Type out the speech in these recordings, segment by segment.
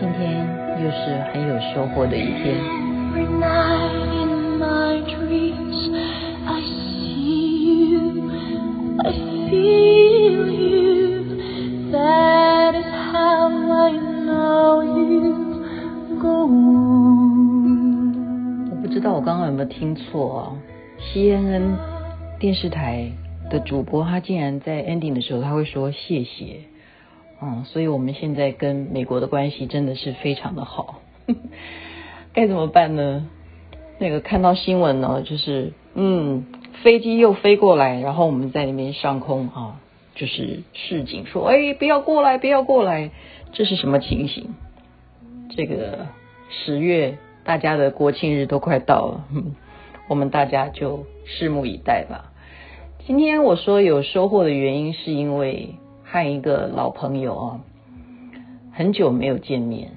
今天又是很有收获的一天。我不知道我刚刚有没有听错啊？CNN 电视台的主播他竟然在 ending 的时候他会说谢谢。嗯，所以我们现在跟美国的关系真的是非常的好，该怎么办呢？那个看到新闻呢，就是嗯，飞机又飞过来，然后我们在那边上空啊，就是示警说，哎，不要过来，不要过来，这是什么情形？这个十月大家的国庆日都快到了，我们大家就拭目以待吧。今天我说有收获的原因，是因为。和一个老朋友啊，很久没有见面，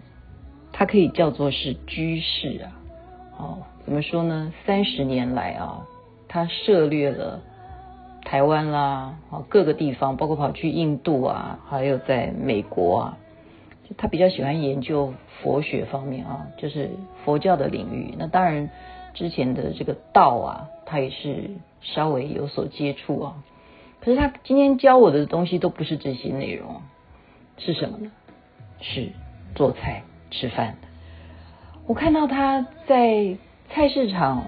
他可以叫做是居士啊，哦，怎么说呢？三十年来啊，他涉猎了台湾啦，啊各个地方，包括跑去印度啊，还有在美国啊，他比较喜欢研究佛学方面啊，就是佛教的领域。那当然之前的这个道啊，他也是稍微有所接触啊。可是他今天教我的东西都不是这些内容，是什么呢？是做菜吃饭的。我看到他在菜市场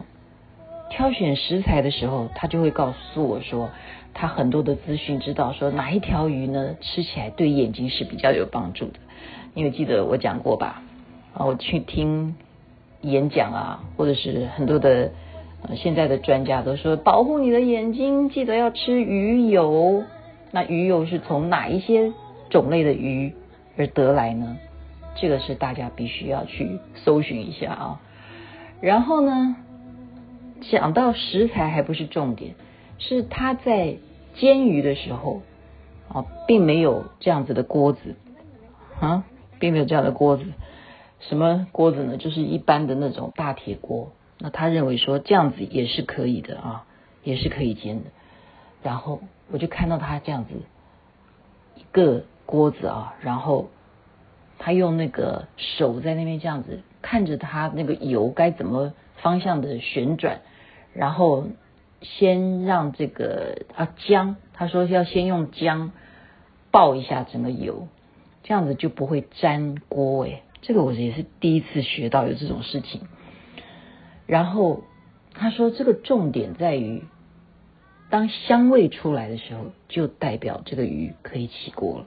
挑选食材的时候，他就会告诉我说，他很多的资讯知道说哪一条鱼呢，吃起来对眼睛是比较有帮助的。因为记得我讲过吧？啊，我去听演讲啊，或者是很多的。现在的专家都说，保护你的眼睛，记得要吃鱼油。那鱼油是从哪一些种类的鱼而得来呢？这个是大家必须要去搜寻一下啊。然后呢，讲到食材还不是重点，是他在煎鱼的时候啊，并没有这样子的锅子啊，并没有这样的锅子。什么锅子呢？就是一般的那种大铁锅。那他认为说这样子也是可以的啊，也是可以煎的。然后我就看到他这样子一个锅子啊，然后他用那个手在那边这样子看着他那个油该怎么方向的旋转，然后先让这个啊姜，他说要先用姜爆一下整个油，这样子就不会粘锅诶。这个我也是第一次学到有这种事情。然后他说：“这个重点在于，当香味出来的时候，就代表这个鱼可以起锅了。”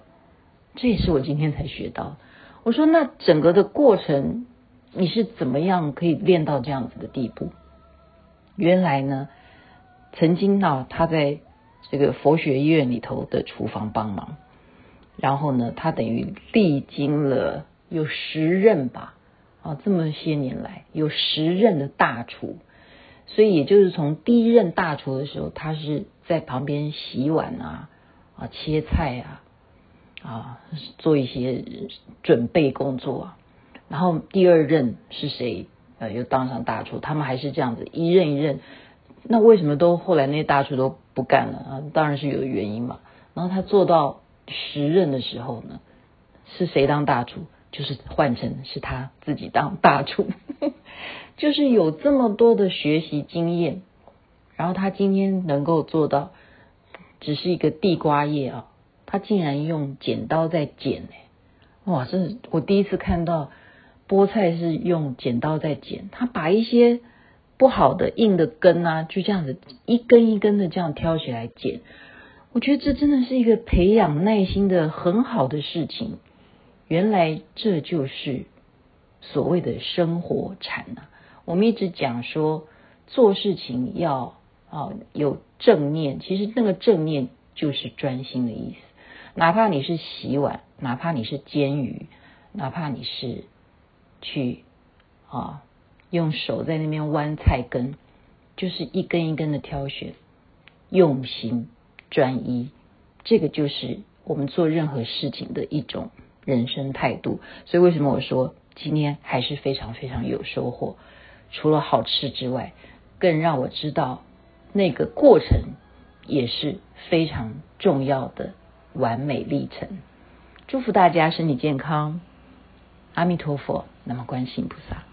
这也是我今天才学到。我说：“那整个的过程，你是怎么样可以练到这样子的地步？”原来呢，曾经呢，他在这个佛学院里头的厨房帮忙，然后呢，他等于历经了有十任吧。啊，这么些年来有十任的大厨，所以也就是从第一任大厨的时候，他是在旁边洗碗啊、啊切菜啊、啊做一些准备工作啊。然后第二任是谁？呃，又当上大厨，他们还是这样子一任一任。那为什么都后来那些大厨都不干了啊？当然是有原因嘛。然后他做到十任的时候呢，是谁当大厨？就是换成是他自己当大厨，就是有这么多的学习经验，然后他今天能够做到，只是一个地瓜叶啊，他竟然用剪刀在剪呢，哇！真是我第一次看到菠菜是用剪刀在剪，他把一些不好的硬的根啊，就这样子一根一根的这样挑起来剪，我觉得这真的是一个培养耐心的很好的事情。原来这就是所谓的生活禅、啊。我们一直讲说做事情要啊有正念，其实那个正念就是专心的意思。哪怕你是洗碗，哪怕你是煎鱼，哪怕你是去啊用手在那边弯菜根，就是一根一根的挑选，用心专一，这个就是我们做任何事情的一种。人生态度，所以为什么我说今天还是非常非常有收获？除了好吃之外，更让我知道那个过程也是非常重要的完美历程。祝福大家身体健康。阿弥陀佛，那么观世音菩萨。